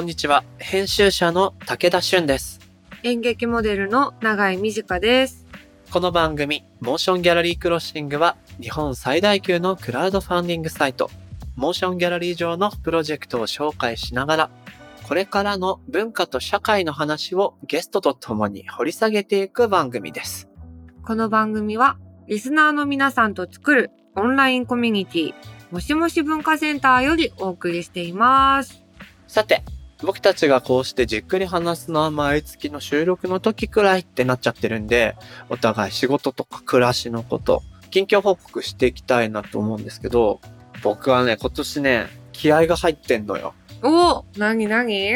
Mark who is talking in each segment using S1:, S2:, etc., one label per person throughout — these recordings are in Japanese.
S1: こんにちは。編集者の武田俊です。
S2: 演劇モデルの永井美智香です。
S1: この番組、モーションギャラリークロッシングは、日本最大級のクラウドファンディングサイト、モーションギャラリー上のプロジェクトを紹介しながら、これからの文化と社会の話をゲストと共に掘り下げていく番組です。
S2: この番組は、リスナーの皆さんと作るオンラインコミュニティ、もしもし文化センターよりお送りしています。
S1: さて、僕たちがこうしてじっくり話すのは毎月の収録の時くらいってなっちゃってるんで、お互い仕事とか暮らしのこと、近況報告していきたいなと思うんですけど、僕はね、今年ね、気合が入ってんのよ。
S2: おなになに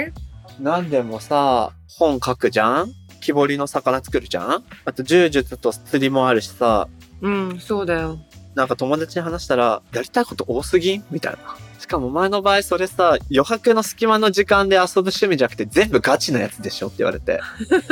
S1: なんでもさ、本書くじゃん？木彫りの魚作るじゃん？あと柔術と釣りもあるしさ、
S2: うん、そうだよ。
S1: なんか友達に話したら、やりたいこと多すぎ？んみたいな。しかも前の場合それさ、余白の隙間の時間で遊ぶ趣味じゃなくて全部ガチなやつでしょって言われて。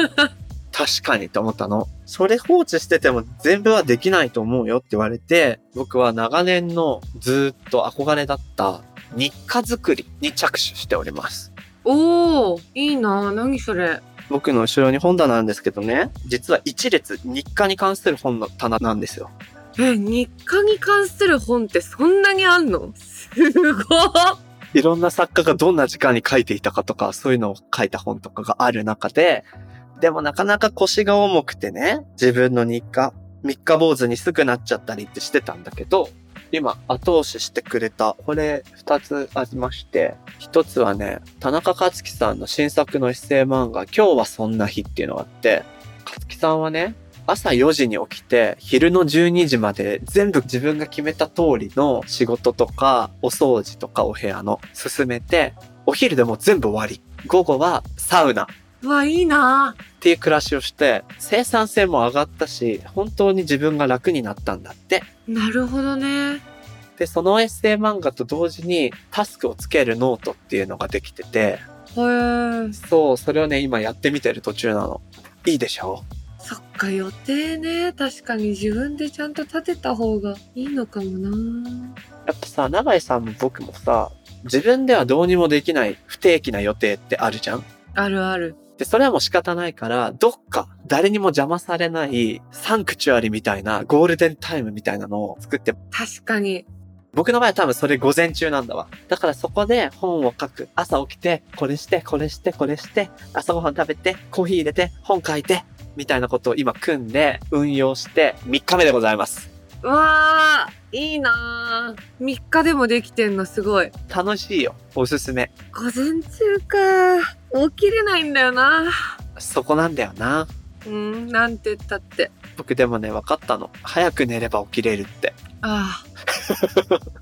S1: 確かにって思ったの。それ放置してても全部はできないと思うよって言われて、僕は長年のずっと憧れだった日課作りに着手しております。
S2: おー、いいな何それ。
S1: 僕の後ろに本棚なんですけどね、実は一列日課に関する本の棚なんですよ。
S2: え、日課に関する本ってそんなにあんの？すごい。
S1: いろんな作家がどんな時間に書いていたかとか、そういうのを書いた本とかがある中で、でもなかなか腰が重くてね、自分の日課、三日坊主にすぐなっちゃったりってしてたんだけど、今後押ししてくれた、これ二つありまして、一つはね、田中克樹さんの新作のエッセイ漫画、今日はそんな日っていうのがあって、克樹さんはね、朝4時に起きて、昼の12時まで全部自分が決めた通りの仕事とか、お掃除とかお部屋の進めて、お昼でもう全部終わり。午後はサウナっ
S2: うわ、いいな
S1: ていう暮らしをして、生産性も上がったし、本当に自分が楽になったんだって。
S2: なるほどね。
S1: で、そのエッセイ漫画と同時にタスクをつけるノートっていうのができてて、
S2: へー。
S1: そう、それをね、今やってみてる途中なの。いいでしょ？
S2: そっか、予定ね。確かに自分でちゃんと立てた方がいいのかもな
S1: やっぱさ、永井さんも僕もさ、自分ではどうにもできない不定期な予定ってあるじゃん
S2: あるある。
S1: で、それはもう仕方ないから、どっか誰にも邪魔されないサンクチュアリみたいなゴールデンタイムみたいなのを作って、
S2: 確かに。
S1: 僕の場合は多分それ午前中なんだわ。だからそこで本を書く。朝起きて、これして、これして、これして、朝ごはん食べて、コーヒー入れて、本書いて、みたいなことを今組んで運用して3日目でございます。
S2: うわー、いいなー。3日でもできてんのすごい。
S1: 楽しいよ。おすすめ。
S2: 午前中か。起きれないんだよな。
S1: そこなんだよな。
S2: うん、なんて言ったって。
S1: 僕でもね、分かったの。早く寝れば起きれるって。
S2: ああ。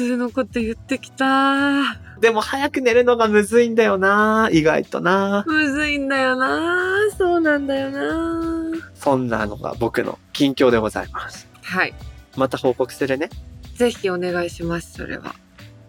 S2: 普通のこと言ってきた。
S1: でも早く寝るのがむずいんだよな。意外とな。
S2: むずいんだよな。そうなんだよな。
S1: そんなのが僕の近況でございます。
S2: はい。
S1: また報告するね。
S2: ぜひお願いします、それは。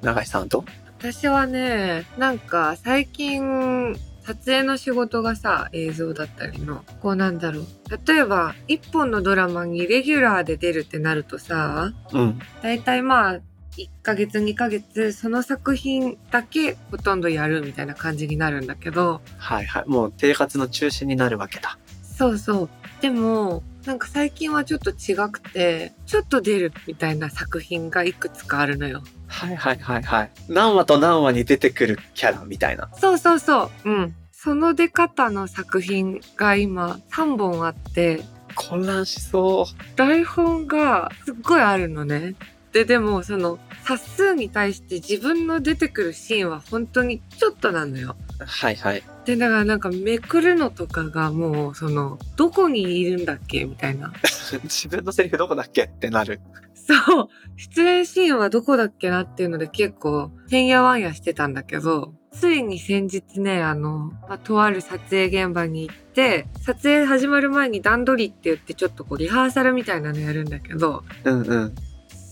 S1: 永井さんと？
S2: 私はね、なんか最近、撮影の仕事がさ、映像だったりの、こうなんだろう。例えば、一本のドラマにレギュラーで出るってなるとさ、
S1: うん。
S2: だいたいまあ、1ヶ月2ヶ月、その作品だけほとんどやるみたいな感じになるんだけど、
S1: はいはい。もう生活の中心になるわけだ。
S2: そうそう。でも、なんか最近はちょっと違くて、ちょっと出るみたいな作品がいくつかあるのよ。
S1: はいはいはいはい。何話と何話に出てくるキャラみたいな。
S2: そうそうそう。うん。その出方の作品が今3本あって、
S1: 混乱しそう。
S2: 台本がすっごいあるのね。で、でもその冊数に対して自分の出てくるシーンは本当にちょっとなのよ。
S1: はいはい。
S2: で、だからなんかめくるのとかがもうその、どこにいるんだっけみたいな。
S1: 自分のセリフどこだっけってなる。
S2: そう。出演シーンはどこだっけなっていうので結構、てんやわんやしてたんだけど、ついに先日ね、あの、まあとある撮影現場に行って、撮影始まる前に段取りって言ってちょっとこうリハーサルみたいなのやるんだけど、
S1: うんうん。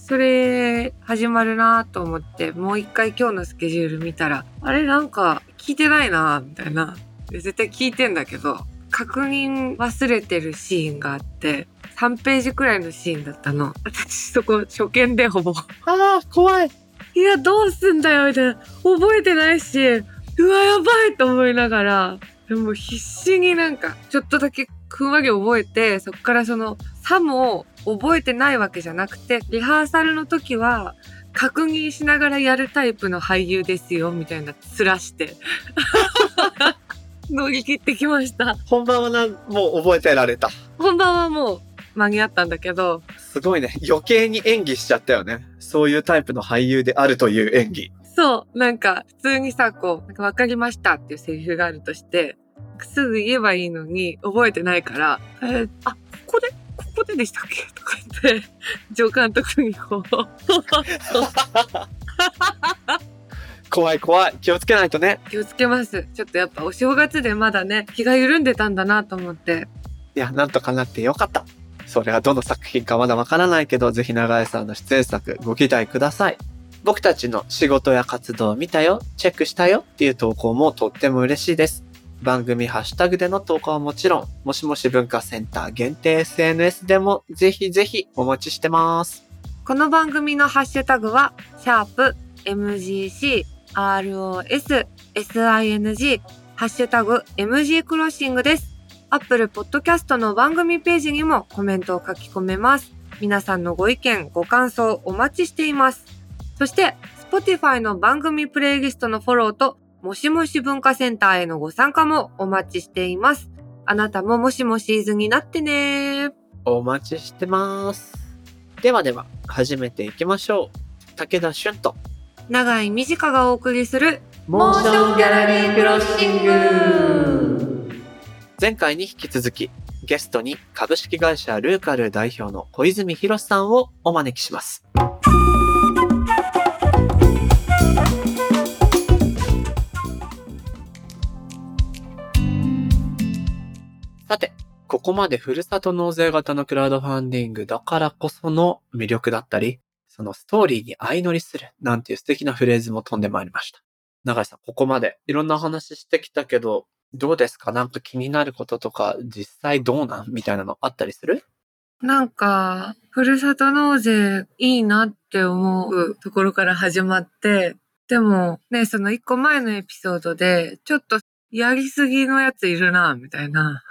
S2: それ始まるなと思って、もう一回今日のスケジュール見たら、あれなんか聞いてないなみたいな。で絶対聞いてんだけど、確認忘れてるシーンがあって、3ページくらいのシーンだったの。私そこ初見でほぼ。
S1: ああ、怖い。
S2: いや、どうすんだよみたいな。覚えてないし、うわ、やばいと思いながら、でも必死になんか、ちょっとだけふんわり覚えて、そっからその、さも覚えてないわけじゃなくて、リハーサルの時は、確認しながらやるタイプの俳優ですよ、みたいな、つらして。乗り切ってきました。
S1: 本番はな、もう覚えてられた。
S2: 本番はもう間に合ったんだけど、
S1: すごいね。余計に演技しちゃったよね。そういうタイプの俳優であるという演技。
S2: そう、なんか、普通にさ、こう、なんか分かりましたっていうセリフがあるとして、すぐ言えばいいのに、覚えてないから、えーあ、ここで、ここででしたっけ？とか言って、上監督にこう、
S1: 怖い怖い。気をつけないとね。
S2: 気をつけます。ちょっとやっぱお正月でまだね、気が緩んでたんだなと思って。
S1: いや、なんとかなってよかった。それはどの作品かまだわからないけど、ぜひ長井さんの出演作ご期待ください。僕たちの仕事や活動を見たよ、チェックしたよっていう投稿もとっても嬉しいです。番組ハッシュタグでの投稿はもちろん、もしもし文化センター限定 SNS でもぜひぜひお待ちしてます。
S2: この番組のハッシュタグは、シャープ MGC ROS SING ハッシュタグ MG クロッシングです。Apple Podcast の番組ページにもコメントを書き込めます。皆さんのご意見、ご感想お待ちしています。そして、Spotify の番組プレイリストのフォローと、もしもし文化センターへのご参加もお待ちしています。あなたももしもシーズンになってね
S1: お待ちしてます。ではでは、始めていきましょう。武田俊と、
S2: 長い短がお送りする
S1: モーションギャラリークロッシング前回に引き続き、ゲストに株式会社ルーカル代表の小泉博さんをお招きします。さて、ここまでふるさと納税型のクラウドファンディングだからこその魅力だったり、そのストーリーに相乗りするなんていう素敵なフレーズも飛んでまいりました。長井さん、ここまでいろんな話してきたけど、どうですか？なんか気になることとか、実際どうなん？みたいなのあったりする？
S2: なんか、ふるさと納税いいなって思うところから始まって、でもね、その一個前のエピソードで、ちょっとやりすぎのやついるな、みたいな。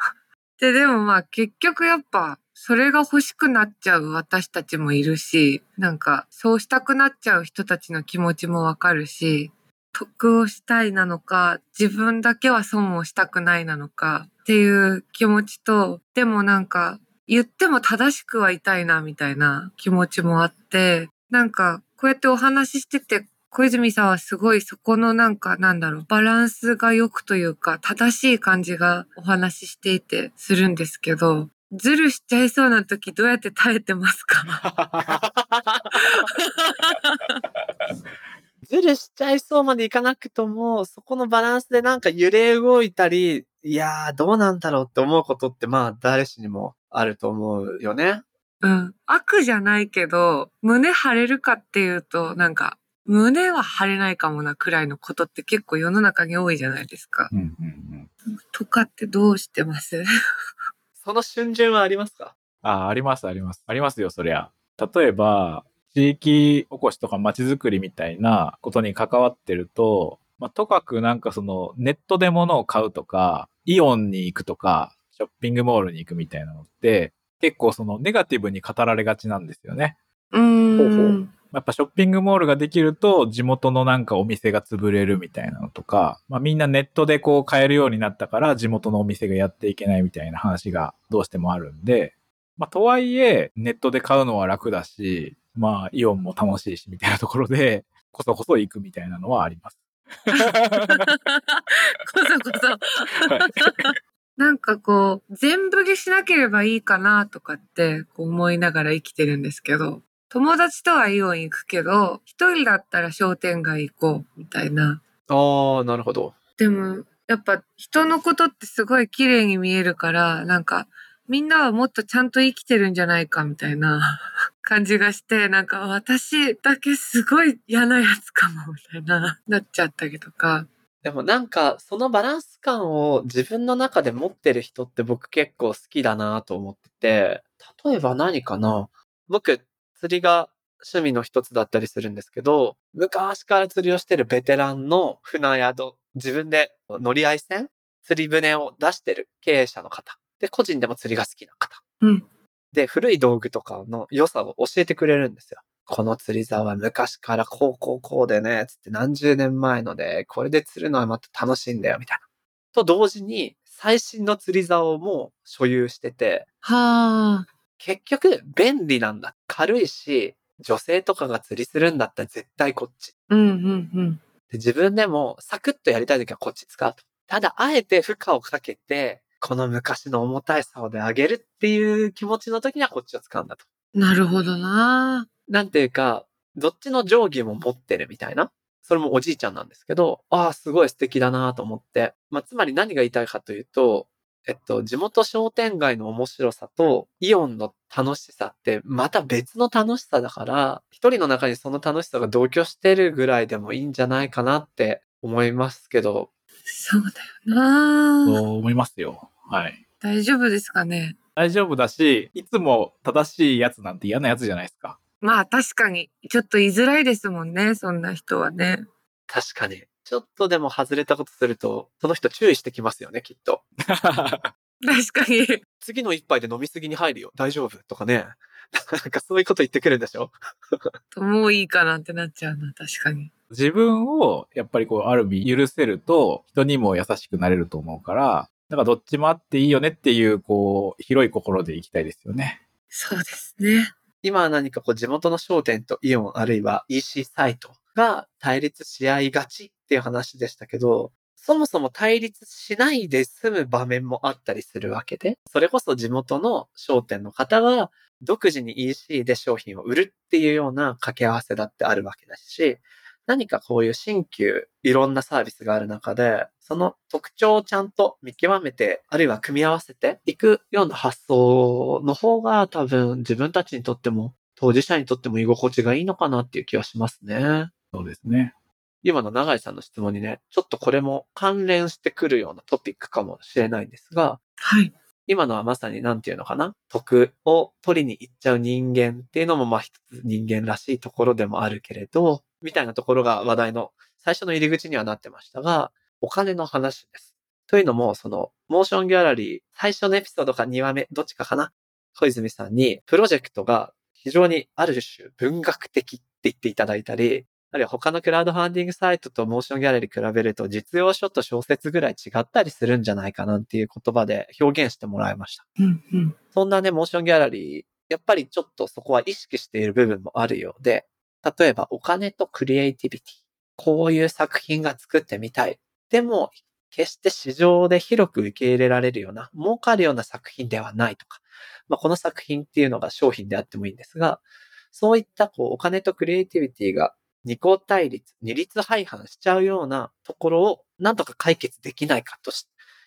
S2: で、でもまあ結局やっぱ、それが欲しくなっちゃう私たちもいるし、なんかそうしたくなっちゃう人たちの気持ちもわかるし、得をしたいなのか、自分だけは損をしたくないなのかっていう気持ちと、でもなんか言っても正しくはいたいなみたいな気持ちもあって、なんかこうやってお話ししてて、小泉さんはすごいそこのなんかなんだろう、バランスが良くというか、正しい感じがお話ししていてするんですけど、ズルしちゃいそうな時どうやって耐えてますか？
S1: ズルしちゃいそうまでいかなくとも、そこのバランスでなんか揺れ動いたり、いやー、どうなんだろうって思うことってまあ誰しにもあると思うよね。
S2: うん。悪じゃないけど、胸張れるかっていうと、なんか、胸は張れないかもなくらいのことって結構世の中に多いじゃないですか。
S3: うんうんうん。
S2: とかってどうしてます？
S1: その瞬順はありますか？
S3: ああ、ありますあります。ありますよ、そりゃ。例えば、地域おこしとか街づくりみたいなことに関わってると、まあ、とかくなんかそのネットで物を買うとか、イオンに行くとか、ショッピングモールに行くみたいなのって、結構そのネガティブに語られがちなんですよね。
S2: うーん。
S3: やっぱショッピングモールができると地元のなんかお店が潰れるみたいなのとか、まあみんなネットでこう買えるようになったから地元のお店がやっていけないみたいな話がどうしてもあるんで、まあとはいえネットで買うのは楽だし、まあイオンも楽しいしみたいなところで、こそこそ行くみたいなのはあります。
S2: こそこそ。なんかこう、全振りしなければいいかなとかって思いながら生きてるんですけど、友達とはイオン行くけど、一人だったら商店街行こうみたいな。
S1: あー、なるほど。
S2: でも、やっぱ人のことってすごい綺麗に見えるから、なんか、みんなはもっとちゃんと生きてるんじゃないかみたいな 感じがして、なんか私だけすごい嫌なやつかもみたいな、なっちゃったりとか。
S1: でもなんか、そのバランス感を自分の中で持ってる人って僕結構好きだなと思ってて、例えば何かな僕、釣りが趣味の一つだったりするんですけど、昔から釣りをしてるベテランの船宿自分で乗り合い船、釣り船を出してる経営者の方。で、個人でも釣りが好きな方。
S2: うん。
S1: で、古い道具とかの良さを教えてくれるんですよ。この釣り竿は昔からこうこうこうでね、つって何十年前ので、これで釣るのはまた楽しいんだよ、みたいな。と同時に、最新の釣り竿も所有してて、
S2: はあ。
S1: 結局便利なんだ。軽いし、女性とかが釣りするんだったら絶対こっち。
S2: うんうんうん。
S1: で自分でもサクッとやりたいときはこっち使うと。ただ、あえて負荷をかけて、この昔の重たい竿で上げるっていう気持ちの時にはこっちを使うんだと。
S2: なるほどな。
S1: なんていうか、どっちの定規も持ってるみたいな。それもおじいちゃんなんですけど、ああ、すごい素敵だなと思って。まあ、つまり何が言いたいかというと、えっと、地元商店街の面白さとイオンの楽しさってまた別の楽しさだから、一人の中にその楽しさが同居してるぐらいでもいいんじゃないかなって思いますけど、
S2: そうだよな。
S3: そう思いますよ。はい。
S2: 大丈夫ですかね。
S3: 大丈夫だし、いつも正しいやつなんて嫌なやつじゃないですか。
S2: まあ確かに、ちょっと言いづらいですもんね、そんな人はね。
S1: 確かに。ちょっとでも外れたことすると、その人注意してきますよね、きっと。
S2: 確かに。
S1: 次の一杯で飲みすぎに入るよ。大丈夫とかね。なんかそういうこと言ってくるんでしょ？
S2: もういいかなってなっちゃうな、確かに。
S3: 自分をやっぱりこう、ある意味許せると、人にも優しくなれると思うから、だからどっちもあっていいよねっていう、こう、広い心でいきたいですよね。
S2: そうですね。
S1: 今は何かこう地元の商店とイオンあるいは EC サイトが対立し合いがちっていう話でしたけど、そもそも対立しないで済む場面もあったりするわけで、それこそ地元の商店の方が独自に EC で商品を売るっていうような掛け合わせだってあるわけだし、何かこういう新旧いろんなサービスがある中で、その特徴をちゃんと見極めて、あるいは組み合わせていくような発想の方が多分自分たちにとっても、当事者にとっても居心地がいいのかなっていう気はしますね。
S3: そうですね。
S1: 今の永井さんの質問にね、ちょっとこれも関連してくるようなトピックかもしれないんですが、
S2: はい。
S1: 今のはまさに何て言うのかな？徳を取りに行っちゃう人間っていうのもまあ一つ人間らしいところでもあるけれど、みたいなところが話題の最初の入り口にはなってましたが、お金の話です。というのも、その、 MotionGallery、最初のエピソードか2話目、どっちかかな？小泉さんに、プロジェクトが非常にある種文学的って言っていただいたり、あるいは他のクラウドファンディングサイトと MotionGallery 比べると実用書と小説ぐらい違ったりするんじゃないかなっていう言葉で表現してもらいました。
S2: うんうん。
S1: そんなね、 MotionGallery、やっぱりちょっとそこは意識している部分もあるようで、例えばお金とクリエイティビティ。こういう作品が作ってみたい。でも、決して市場で広く受け入れられるような、儲かるような作品ではないとか。まあ、この作品っていうのが商品であってもいいんですが、そういったこうお金とクリエイティビティが二項対立、二律背反しちゃうようなところをなんとか解決できないかと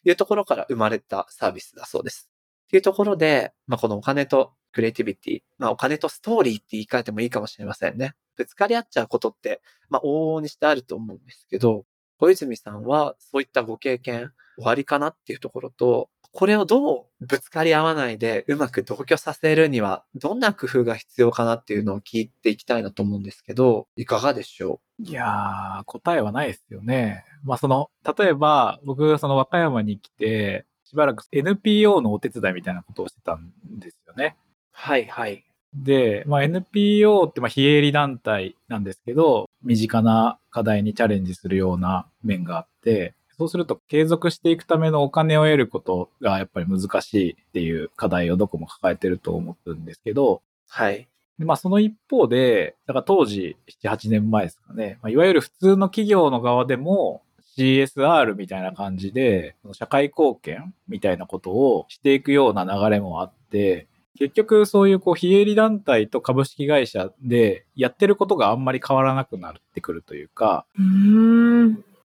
S1: いうところから生まれたサービスだそうです。っていうところで、まあ、このお金とクリエイティビティ、まあ、お金とストーリーって言い換えてもいいかもしれませんね。ぶつかり合っちゃうことって、まあ、往々にしてあると思うんですけど、小泉さんはそういったご経験終わりかなっていうところと、これをどうぶつかり合わないでうまく同居させるには、どんな工夫が必要かなっていうのを聞いていきたいなと思うんですけど、いかがでしょ
S3: いやー、答えはないですよね。まあその、例えば僕その和歌山に来て、しばらく NPO のお手伝いみたいなことをしてたんですよね。
S1: うはいはい。
S3: で、まあ、NPO ってまあ非営利団体なんですけど、身近な課題にチャレンジするような面があって、そうすると継続していくためのお金を得ることがやっぱり難しいっていう課題をどこも抱えてると思うんですけど、
S1: はい。
S3: でまあその一方で、だから当時7、8年前ですかね、まあ、いわゆる普通の企業の側でも CSR みたいな感じで、社会貢献みたいなことをしていくような流れもあって、結局そういうこう非営利団体と株式会社でやってることがあんまり変わらなくなってくるというか。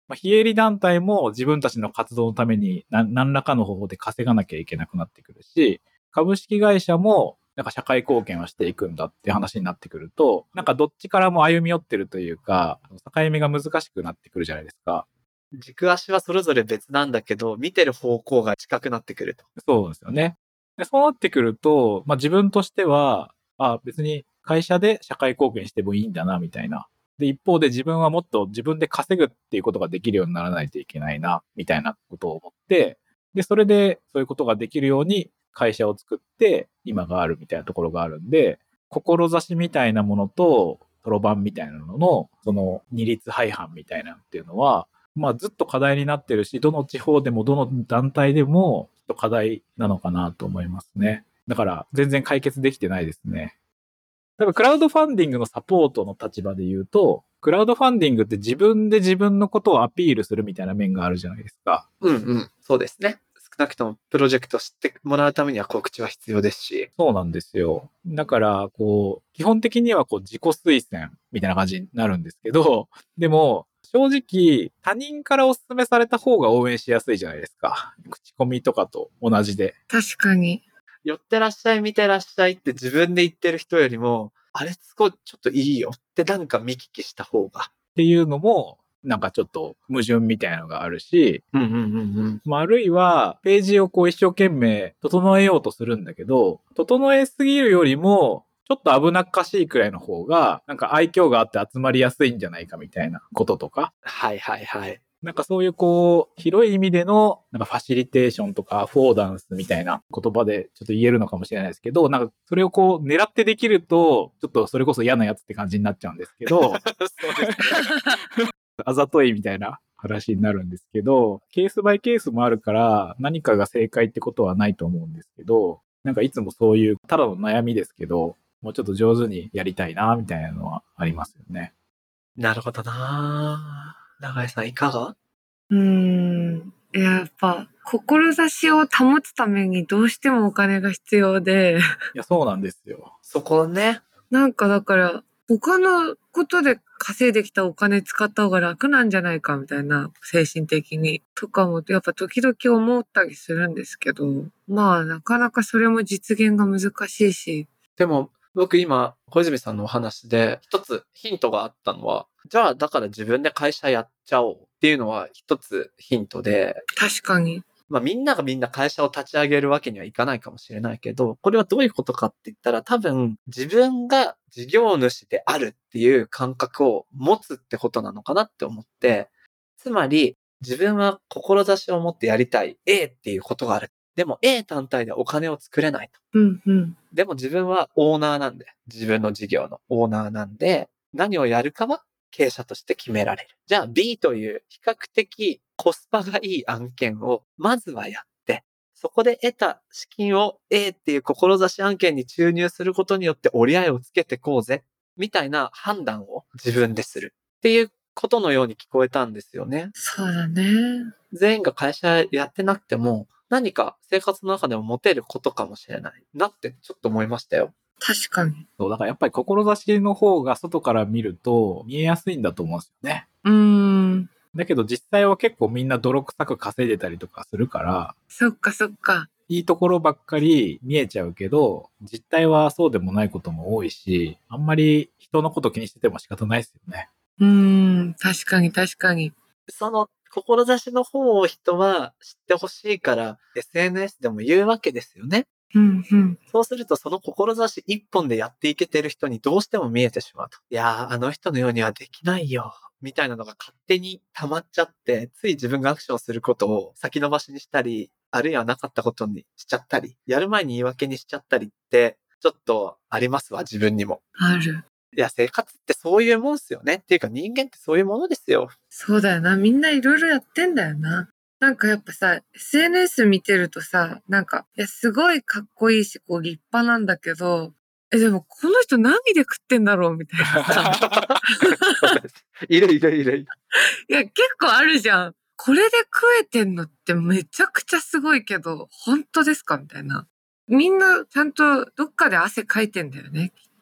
S3: まあ、非営利団体も自分たちの活動のために何何らかの方法で稼がなきゃいけなくなってくるし、株式会社もなんか社会貢献をしていくんだって話になってくると、なんかどっちからも歩み寄ってるというか、境目が難しくなってくるじゃないですか。
S1: 軸足はそれぞれ別なんだけど、見てる方向が近くなってくると。
S3: そうですよね。でそうなってくると、まあ自分としては、あ別に会社で社会貢献してもいいんだな、みたいなで、一方で自分はもっと自分で稼ぐっていうことができるようにならないといけないな、みたいなことを思って、で、それでそういうことができるように会社を作って今があるみたいなところがあるんで、志みたいなものと、そろばんみたいなのの、その二律背反みたいなのっていうのは、まあずっと課題になってるし、どの地方でもどの団体でも課題なのかなと思いますね。だから全然解決できてないですね。多分クラウドファンディングのサポートの立場で言うと、クラウドファンディングって自分で自分のことをアピールするみたいな面があるじゃないですか。
S1: うんうん。そうですね。少なくともプロジェクトを知ってもらうためには告知は必要ですし。
S3: そうなんですよ。だから、こう、基本的にはこう自己推薦みたいな感じになるんですけど、でも、正直、他人からお勧めされた方が応援しやすいじゃないですか。口コミとかと同じで。
S2: 確かに。
S1: 寄ってらっしゃい、見てらっしゃいって自分で言ってる人よりも、あれすごいちょっといいよってなんか見聞きした方が。
S3: っていうのも、なんかちょっと矛盾みたいなのがあるし、
S1: うんうんうんうん。
S3: まあ、あるいは、ページをこう一生懸命整えようとするんだけど、整えすぎるよりも、ちょっと危なっかしいくらいの方が、なんか愛嬌があって集まりやすいんじゃないかみたいなこととか、
S1: はいはいはい。
S3: なんかそういうこう、広い意味での、なんかファシリテーションとか、フォーダンスみたいな言葉でちょっと言えるのかもしれないですけど、なんかそれをこう、狙ってできると、ちょっとそれこそ嫌なやつって感じになっちゃうんですけど、
S1: そうですね。
S3: あざといみたいな話になるんですけど、ケースバイケースもあるから、何かが正解ってことはないと思うんですけど、なんかいつもそういう、ただの悩みですけど、もうちょっと上手にやりたいな、みたいなのはありますよね。
S1: なるほどなぁ長井さんいかが？
S2: うーん。やっぱ、志を保つためにどうしてもお金が必要で、
S3: いや、そうなんですよ。
S1: そこね。
S2: なんかだから、他のことで稼いできたお金使った方が楽なんじゃないかみたいな、精神的に。とかも、やっぱ時々思ったりするんですけど、まあなかなかそれも実現が難しいし、
S1: でも、僕今、小泉さんのお話で、一つヒントがあったのは、じゃあ、だから自分で会社やっちゃおうっていうのは一つヒントで、
S2: 確かに。
S1: まあみんながみんな会社を立ち上げるわけにはいかないかもしれないけど、これはどういうことかって言ったら多分自分が事業主であるっていう感覚を持つってことなのかなって思って、つまり自分は志を持ってやりたい A っていうことがある。でも A 単体でお金を作れないと。
S2: うんうん。
S1: でも自分はオーナーなんで、自分の事業のオーナーなんで、何をやるかは経営者として決められる。じゃあ B という比較的コスパがいい案件をまずはやって、そこで得た資金を A っていう志案件に注入することによって折り合いをつけてこうぜ、みたいな判断を自分でするっていうことのように聞こえたんですよね。
S2: そうだね。
S1: 全員が会社やってなくても、何か生活の中でも持てることかもしれないなってちょっと思いましたよ。
S2: 確かに。
S3: そう、だからやっぱり志の方が外から見ると見えやすいんだと思うんですよね。
S2: うーん。
S3: だけど実際は結構みんな泥臭く稼いでたりとかするから、
S2: そっかそっか。
S3: いいところばっかり見えちゃうけど、実態はそうでもないことも多いし、あんまり人のこと気にしてても仕方ないですよね。
S2: うーん。確かに確かに。
S1: その志の方を人は知ってほしいから、SNS でも言うわけですよね。
S2: うんうん。
S1: そうすると、その志一本でやっていけてる人にどうしても見えてしまうと。いやー、あの人のようにはできないよ。みたいなのが勝手に溜まっちゃって、つい自分がアクションすることを先延ばしにしたり、あるいはなかったことにしちゃったり、やる前に言い訳にしちゃったりって、ちょっとありますわ、自分にも。
S2: ある。
S1: いや、生活ってそういうもんすよね。っていうか人間ってそういうものですよ。
S2: そうだよな。みんないろいろやってんだよな。なんかやっぱさ、SNS 見てるとさ、なんか、いや、すごいかっこいいし、こう立派なんだけど、え、でもこの人何で食ってんだろう？みたいな
S1: いる いるいるいる。
S2: いや、結構あるじゃん。これで食えてんのってめちゃくちゃすごいけど、本当ですか？みたいな。みんなちゃんとどっかで汗かいてんだよね、きっと。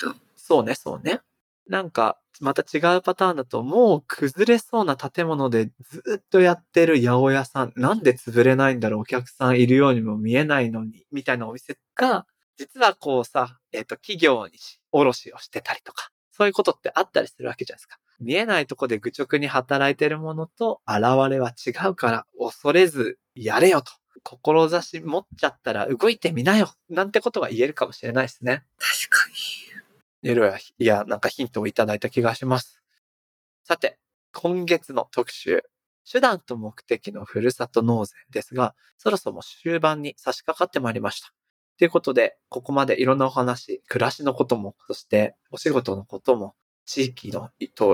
S1: そうね、そうね。なんか、また違うパターンだと、もう崩れそうな建物でずっとやってる八百屋さん、なんで潰れないんだろう、お客さんいるようにも見えないのに、みたいなお店が、実はこうさ、えっ、と、企業にし卸をしてたりとか、そういうことってあったりするわけじゃないですか。見えないとこで愚直に働いてるものと現れは違うから、恐れずやれよと。志持っちゃったら動いてみなよ。なんてことが言えるかもしれないですね。
S2: 確かに。
S1: いろいろ、いや、なんかヒントをいただいた気がします。さて、今月の特集。手段と目的のふるさと納税ですが、そろそろ終盤に差し掛かってまいりました。ということで、ここまでいろんなお話、暮らしのことも、そしてお仕事のことも、地域の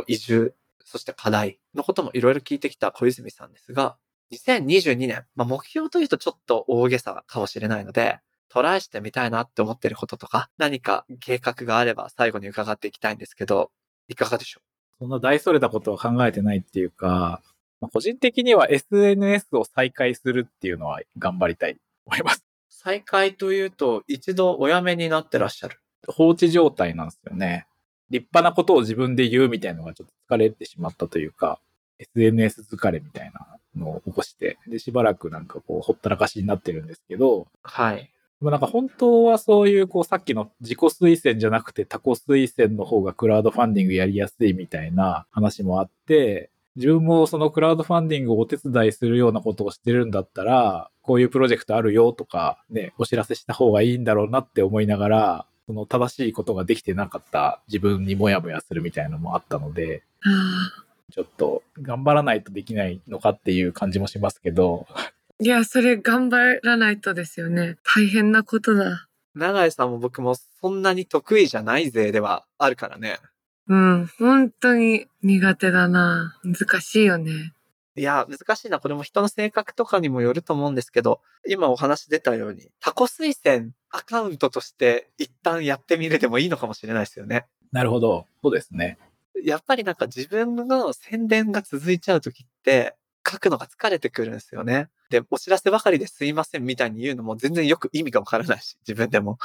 S1: 移住、そして課題のこともいろいろ聞いてきた小泉さんですが、2022年、まあ、目標というとちょっと大げさかもしれないので、トライしてみたいなって思ってることとか、何か計画があれば最後に伺っていきたいんですけど、いかがでしょ
S3: そんな大それたことは考えてないっていうか、まあ、個人的には SNS を再開するっていうのは頑張りたいと思います。
S1: う再開というと、一度お辞めになってらっしゃる。
S3: 放置状態なんですよね。立派なことを自分で言うみたいなのがちょっと疲れてしまったというか、SNS 疲れみたいなのを起こして、で、しばらくなんかこう、ほったらかしになってるんですけど、
S1: はい。
S3: でもなんか本当はそういうこうさっきの自己推薦じゃなくて他己推薦の方がクラウドファンディングやりやすいみたいな話もあって、自分もそのクラウドファンディングをお手伝いするようなことをしてるんだったら、こういうプロジェクトあるよとかね、お知らせした方がいいんだろうなって思いながら、その正しいことができてなかった自分にもやもやするみたいなのもあったので、
S2: あ
S3: ちょっと頑張らないとできないのかっていう感じもしますけど、
S2: ーいや、それ頑張らないとですよね。大変なことだ。
S1: 長井さんも僕もそんなに得意じゃない勢ではあるからね。
S2: うん、本当に苦手だな。難しいよね。
S1: いや、難しいな。これも人の性格とかにもよると思うんですけど、今お話出たように、タコ推薦アカウントとして一旦やってみるでもいいのかもしれないですよね。
S3: なるほど。そうですね。
S1: やっぱりなんか自分の宣伝が続いちゃうときって、書くのが疲れてくるんですよね。で、お知らせばかりですいませんみたいに言うのも全然よく意味がわからないし、自分でも。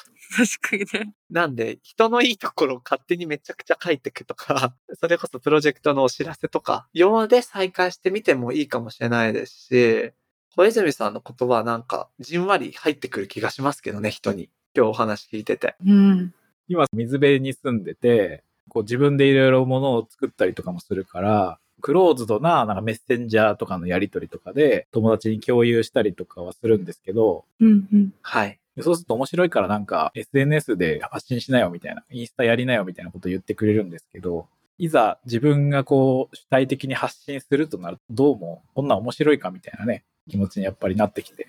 S2: 確かにね。
S1: なんで、人のいいところを勝手にめちゃくちゃ書いていくとか、それこそプロジェクトのお知らせとか、用で再開してみてもいいかもしれないですし、小泉さんの言葉はなんか、じんわり入ってくる気がしますけどね、人に。今日お話聞いてて。
S2: うん。
S3: 今水辺に住んでて、こう自分でいろいろものを作ったりとかもするから、クローズドななんかメッセンジャーとかのやり取りとかで友達に共有したりとかはするんですけど、
S2: うんうん。
S1: はい。
S3: そうすると面白いからなんか SNS で発信しなよみたいな、インスタやりなよみたいなこと言ってくれるんですけど、いざ自分がこう主体的に発信するとなるとどうもこんなん面白いかみたいなね、気持ちにやっぱりなってきて。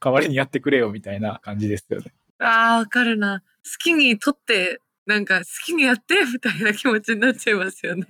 S3: 代わりにやってくれよみたいな感じですよね。
S2: ああ、わかるな。好きに撮って、なんか好きにやって、みたいな気持ちになっちゃいますよね。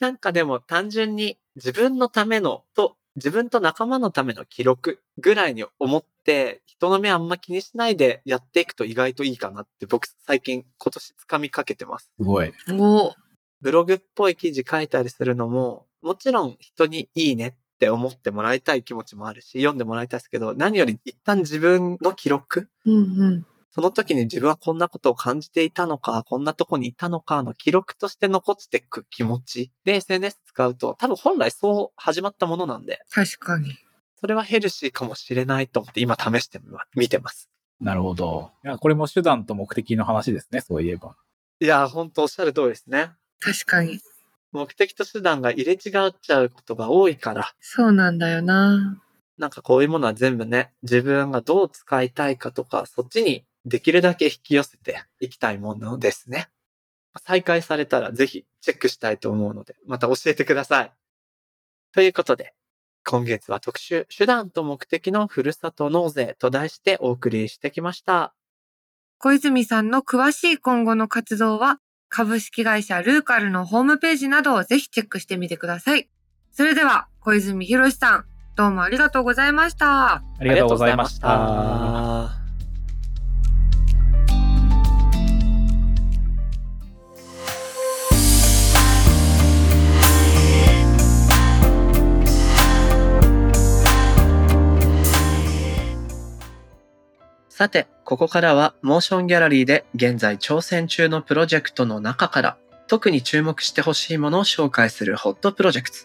S1: なんかでも単純に自分のためのと、自分と仲間のための記録ぐらいに思って、人の目あんま気にしないでやっていくと意外といいかなって僕最近今年掴みかけてます。
S3: すごい。
S2: おお。
S1: ブログっぽい記事書いたりするのも、もちろん人にいいねって思ってもらいたい気持ちもあるし、読んでもらいたいですけど、何より一旦自分の記録
S2: うんうん。
S1: その時に自分はこんなことを感じていたのか、こんなとこにいたのかの記録として残っていく気持ちで SNS 使うと、多分本来そう始まったものなんで、
S2: 確かに。
S1: それはヘルシーかもしれないと思って今試してみてます。
S3: なるほど。いや、これも手段と目的の話ですね、そういえば。
S1: いや、本当おっしゃる通りですね。
S2: 確かに。
S1: 目的と手段が入れ違っちゃうことが多いから、
S2: そうなんだよな。
S1: なんかこういうものは全部ね、自分がどう使いたいかとか、そっちにできるだけ引き寄せていきたいものですね。再開されたらぜひチェックしたいと思うので、また教えてください。ということで、今月は特集、手段と目的のふるさと納税と題してお送りしてきました。
S2: 小泉さんの詳しい今後の活動は、株式会社ルーカルのホームページなどをぜひチェックしてみてください。それでは、小泉博さん、どうも
S3: ありがとうございました。
S1: ありがとうございました。さて、ここからはモーションギャラリーで現在挑戦中のプロジェクトの中から特に注目してほしいものを紹介するホットプロジェクト。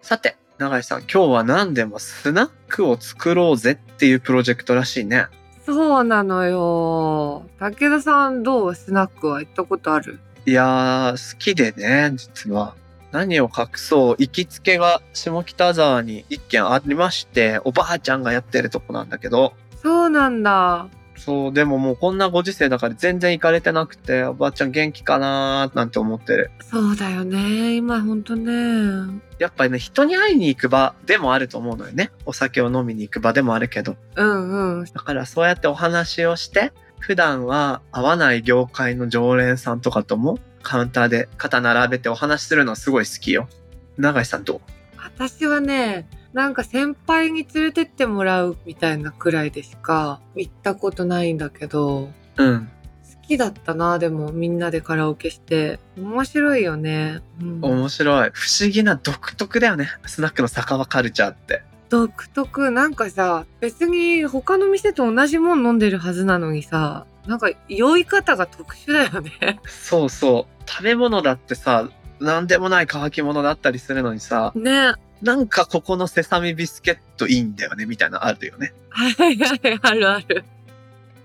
S1: さて、永井さん、今日は何でもスナックを作ろうぜっていうプロジェクトらしいね。
S2: そうなのよ。武田さんどうスナックは行ったことある？
S1: いやー、好きでね、実は。何を隠そう、行きつけが下北沢に一軒ありまして、おばあちゃんがやってるとこなんだけど、
S2: そうなんだ。
S1: そう、でももうこんなご時世だから全然行かれてなくて、おばあちゃん元気かなーなんて思ってる。
S2: そうだよね。今ほんとね。
S1: やっぱりね、人に会いに行く場でもあると思うのよね。お酒を飲みに行く場でもあるけど。
S2: うんうん。
S1: だからそうやってお話をして、普段は会わない業界の常連さんとかともカウンターで肩並べてお話しするのすごい好きよ。永井さんどう？
S2: 私はね、なんか先輩に連れてってもらうみたいなくらいでしか行ったことないんだけど、
S1: うん。
S2: 好きだったな、でもみんなでカラオケして。面白いよね。うん、
S1: 面白い。不思議な独特だよね。スナックの酒場カルチャーって。
S2: 独特。なんかさ、別に他の店と同じもん飲んでるはずなのにさ、なんか酔い方が特殊だよね。
S1: そうそう。食べ物だってさ、なんでもない乾き物だったりするのにさ、
S2: ね。
S1: なんかここのセサミビスケットいいんだよね、みたいなのあるよね。
S2: はいはいはい、あるある。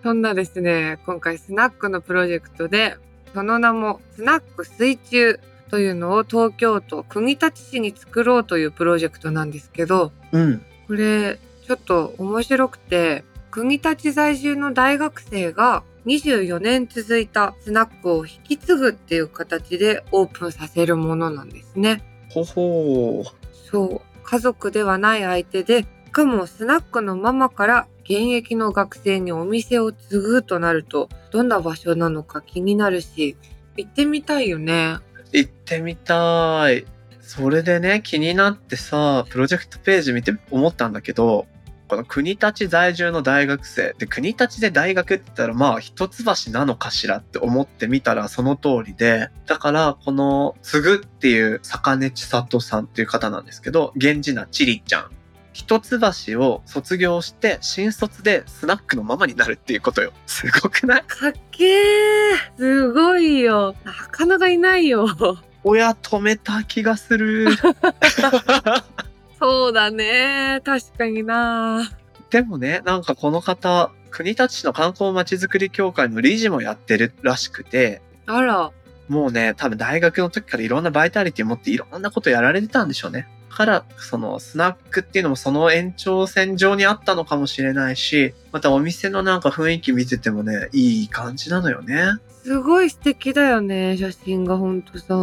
S2: そんなですね、今回スナックのプロジェクトで、その名もスナック水中というのを東京都国立市に作ろうというプロジェクトなんですけど、
S1: うん。
S2: これちょっと面白くて、国立在住の大学生が24年続いたスナックを引き継ぐっていう形でオープンさせるものなんですね。
S1: ほほー。
S2: そう。家族ではない相手で、しかもスナックのママから現役の学生にお店を継ぐとなると、どんな場所なのか気になるし、行ってみたいよね。
S1: 行ってみたい。それでね、気になってさ、プロジェクトページ見て思ったんだけど、この国立在住の大学生。で、国立で大学って言ったら、まあ、一橋なのかしらって思ってみたらその通りで、だから、この、つぐっていう坂根千里さんっていう方なんですけど、源氏名ちりちゃん。一橋を卒業して、新卒でスナックのママになるっていうことよ。すごくない？
S2: かっけーすごいよ。なかなかいないよ。
S1: 親止めた気がする。
S2: そうだね。確かにな。
S1: でもね、なんかこの方、国立市の観光まちづくり協会の理事もやってるらしくて、
S2: あら。
S1: もうね、多分大学の時からいろんなバイタリティ持っていろんなことやられてたんでしょうね。だから、そのスナックっていうのもその延長線上にあったのかもしれないし、またお店のなんか雰囲気見ててもね、いい感じなのよね。
S2: すごい素敵だよね。写真がほんとさ。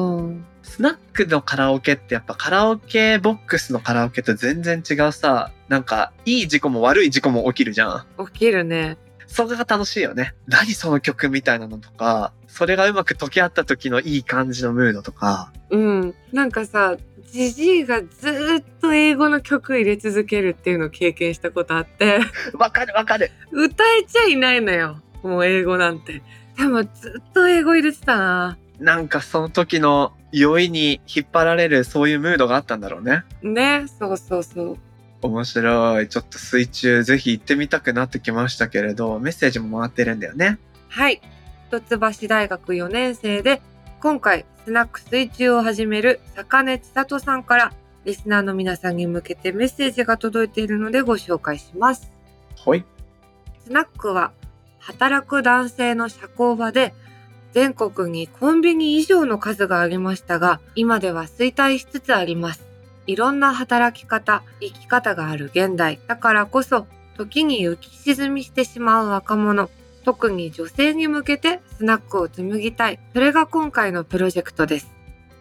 S1: スナックのカラオケってやっぱカラオケボックスのカラオケと全然違うさ、なんかいい事故も悪い事故も起きるじゃん。
S2: 起きるね。
S1: それが楽しいよね。何その曲みたいなのとか、それがうまく溶け合った時のいい感じのムードとか。
S2: うん。なんかさ、ジジイがずーっと英語の曲入れ続けるっていうのを経験したことあって、
S1: わかるわかる。
S2: 歌えちゃいないのよ。もう英語なんて。でもずっと英語入れてたな。
S1: なんかその時の酔いに引っ張られるそういうムードがあったんだろうね。
S2: ね、そうそうそう。
S1: 面白い。ちょっと水中ぜひ行ってみたくなってきましたけれど、メッセージも回ってるんだよね。
S2: はい。一橋大学4年生で、今回スナック水中を始める坂根千里さんから、リスナーの皆さんに向けてメッセージが届いているのでご紹介します。
S1: ほい。
S2: スナックは働く男性の社交場で全国にコンビニ以上の数がありましたが今では衰退しつつあります。いろんな働き方、生き方がある現代だからこそ時に浮き沈みしてしまう若者特に女性に向けてスナックを紡ぎたい。それが今回のプロジェクトです。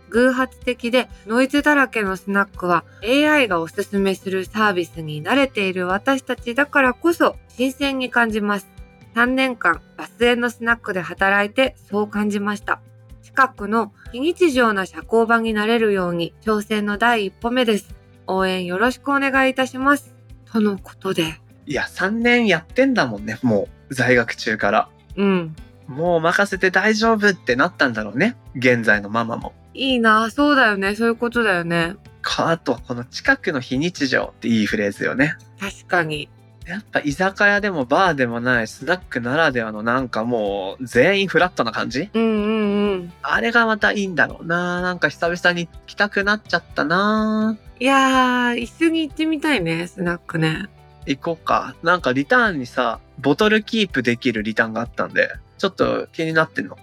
S2: 偶発的でノイズだらけのスナックは AI がおすすめするサービスに慣れている私たちだからこそ新鮮に感じます。3年間バスへのスナックで働いてそう感じました。近くの非日常な社交場になれるように挑戦の第一歩目です。応援よろしくお願いいたします。とのことで。
S1: いや、3年やってんだもんね、もう。在学中から。
S2: うん。
S1: もう任せて大丈夫ってなったんだろうね。現在のママも。
S2: いいなそうだよね。そういうことだよね。
S1: か、あと、この近くの非日常っていいフレーズよね。
S2: 確かに。
S1: やっぱ居酒屋でもバーでもないスナックならではのなんかもう全員フラットな感じ？
S2: うんうんうん。
S1: あれがまたいいんだろうななんか久々に来たくなっちゃったない
S2: やー、一緒に行ってみたいね、スナックね。
S1: 行こうか。なんかリターンにさ、ボトルキープできるリターンがあったんで、ちょっと気になってんの。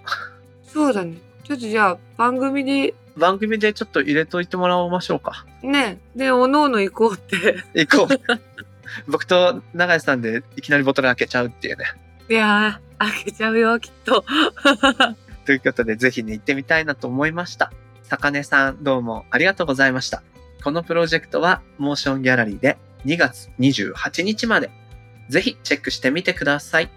S2: そうだね。ちょっとじゃあ、番組で、
S1: 番組でちょっと入れといてもらいましょうか。
S2: ね、で、おのおの行こうって。
S1: 行こう。僕と永井さんでいきなりボトル開けちゃうっていうね。
S2: いやー、開けちゃうよ、きっと。
S1: ということで、ぜひね、行ってみたいなと思いました。坂根さん、どうもありがとうございました。このプロジェクトは、モーションギャラリーで2月28日まで、ぜひチェックしてみてください。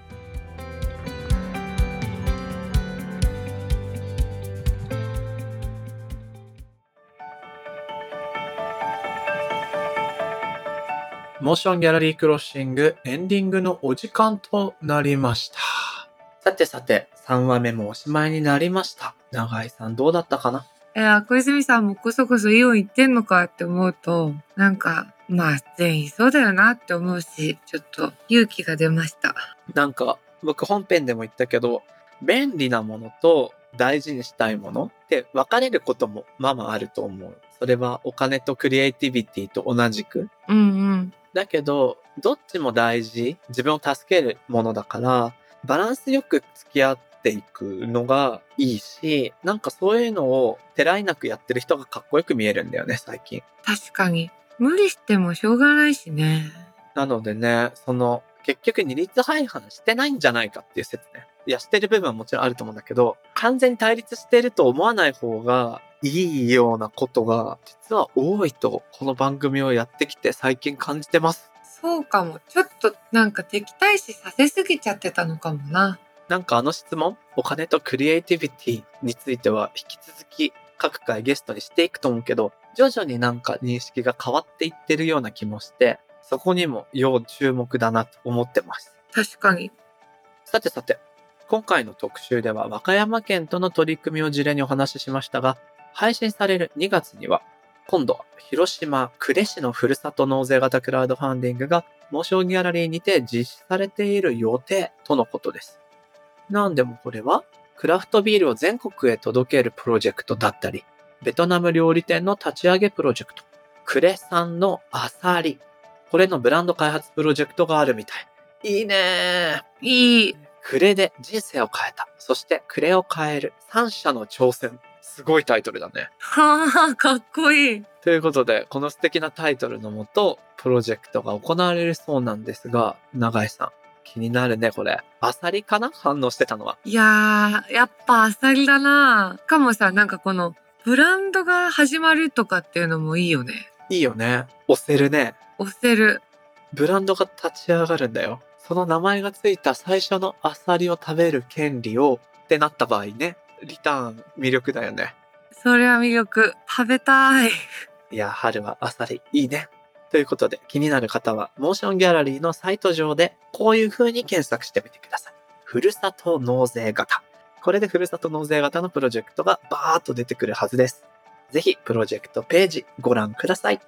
S1: モーションギャラリークロッシングエンディングのお時間となりました。さてさて、3話目もおしまいになりました。長井さんどうだったかな？い
S2: や、小泉さんもこそこそイオン行ってんのかって思うと、なんか、まあ、全員そうだよなって思うし、ちょっと勇気が出ました。
S1: なんか、僕本編でも言ったけど、便利なものと大事にしたいものって分かれることもまあまああると思う。それはお金とクリエイティビティと同じく。
S2: うんうん。
S1: だけど、どっちも大事、自分を助けるものだから、バランスよく付き合っていくのがいいし、なんかそういうのをてらいなくやってる人がかっこよく見えるんだよね、最近。
S2: 確かに。無理してもしょうがないしね。
S1: なのでね、その、結局二律背反してないんじゃないかっていう説ね。いや、してる部分はもちろんあると思うんだけど、完全に対立してると思わない方がいいようなことが、実は多いと、この番組をやってきて最近感じてます。
S2: そうかも。ちょっとなんか敵対視させすぎちゃってたのかもな。
S1: なんかあの質問、お金とクリエイティビティについては引き続き各回ゲストにしていくと思うけど、徐々になんか認識が変わっていってるような気もして、そこにも要注目だなと思ってます。
S2: 確かに。
S1: さてさて、今回の特集では和歌山県との取り組みを事例にお話ししましたが、配信される2月には、今度は広島呉市のふるさと納税型クラウドファンディングがモーションギャラリーにて実施されている予定とのことです。なんでもこれは、クラフトビールを全国へ届けるプロジェクトだったり、ベトナム料理店の立ち上げプロジェクト、呉産のアサリ、これのブランド開発プロジェクトがあるみたい。いいねー。
S2: いい。
S1: クレで人生を変えた。そしてクレを変える三者の挑戦。すごいタイトルだね。
S2: はあ、かっこいい。
S1: ということで、この素敵なタイトルのもと、プロジェクトが行われるそうなんですが、永井さん、気になるね、これ。アサリかな？反応してたのは。
S2: いやー、やっぱアサリだな。しかもさ、なんかこの、ブランドが始まるとかっていうのもいいよね。
S1: いいよね。押せるね。
S2: 押せる。
S1: ブランドが立ち上がるんだよ。その名前がついた最初のアサリを食べる権利をってなった場合ね、リターン魅力だよね。
S2: それは魅力。食べたい。
S1: いや、春はアサリいいね。ということで、気になる方は、モーションギャラリーのサイト上で、こういう風に検索してみてください。ふるさと納税型。これでふるさと納税型のプロジェクトがバーッと出てくるはずです。ぜひ、プロジェクトページご覧ください。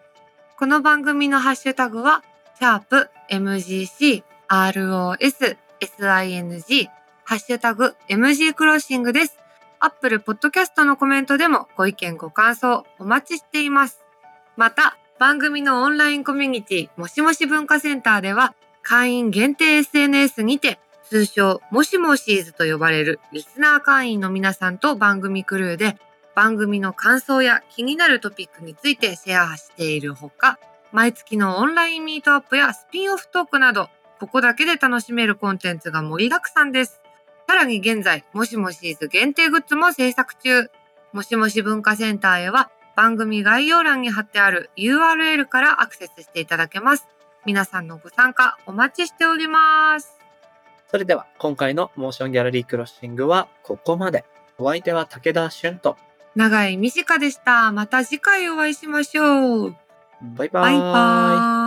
S2: この番組のハッシュタグは、シャープ MGC ROS SING ハッシュタグ MG クロッシングです。アップルポッドキャストのコメントでもご意見ご感想お待ちしています。また、番組のオンラインコミュニティもしもし文化センターでは会員限定 SNS にて通称もしもしーずと呼ばれるリスナー会員の皆さんと番組クルーで番組の感想や気になるトピックについてシェアしているほか、毎月のオンラインミートアップやスピンオフトークなど、ここだけで楽しめるコンテンツが盛りだくさんです。さらに現在、もしもしーず限定グッズも制作中。もしもし文化センターへは番組概要欄に貼ってある URL からアクセスしていただけます。皆さんのご参加お待ちしております。
S1: それでは、今回のモーションギャラリークロッシングはここまで。お相手は武田俊と、
S2: 長井美智香でした。また次回お会いしましょう。
S1: バイバーイ。
S2: バイバーイ。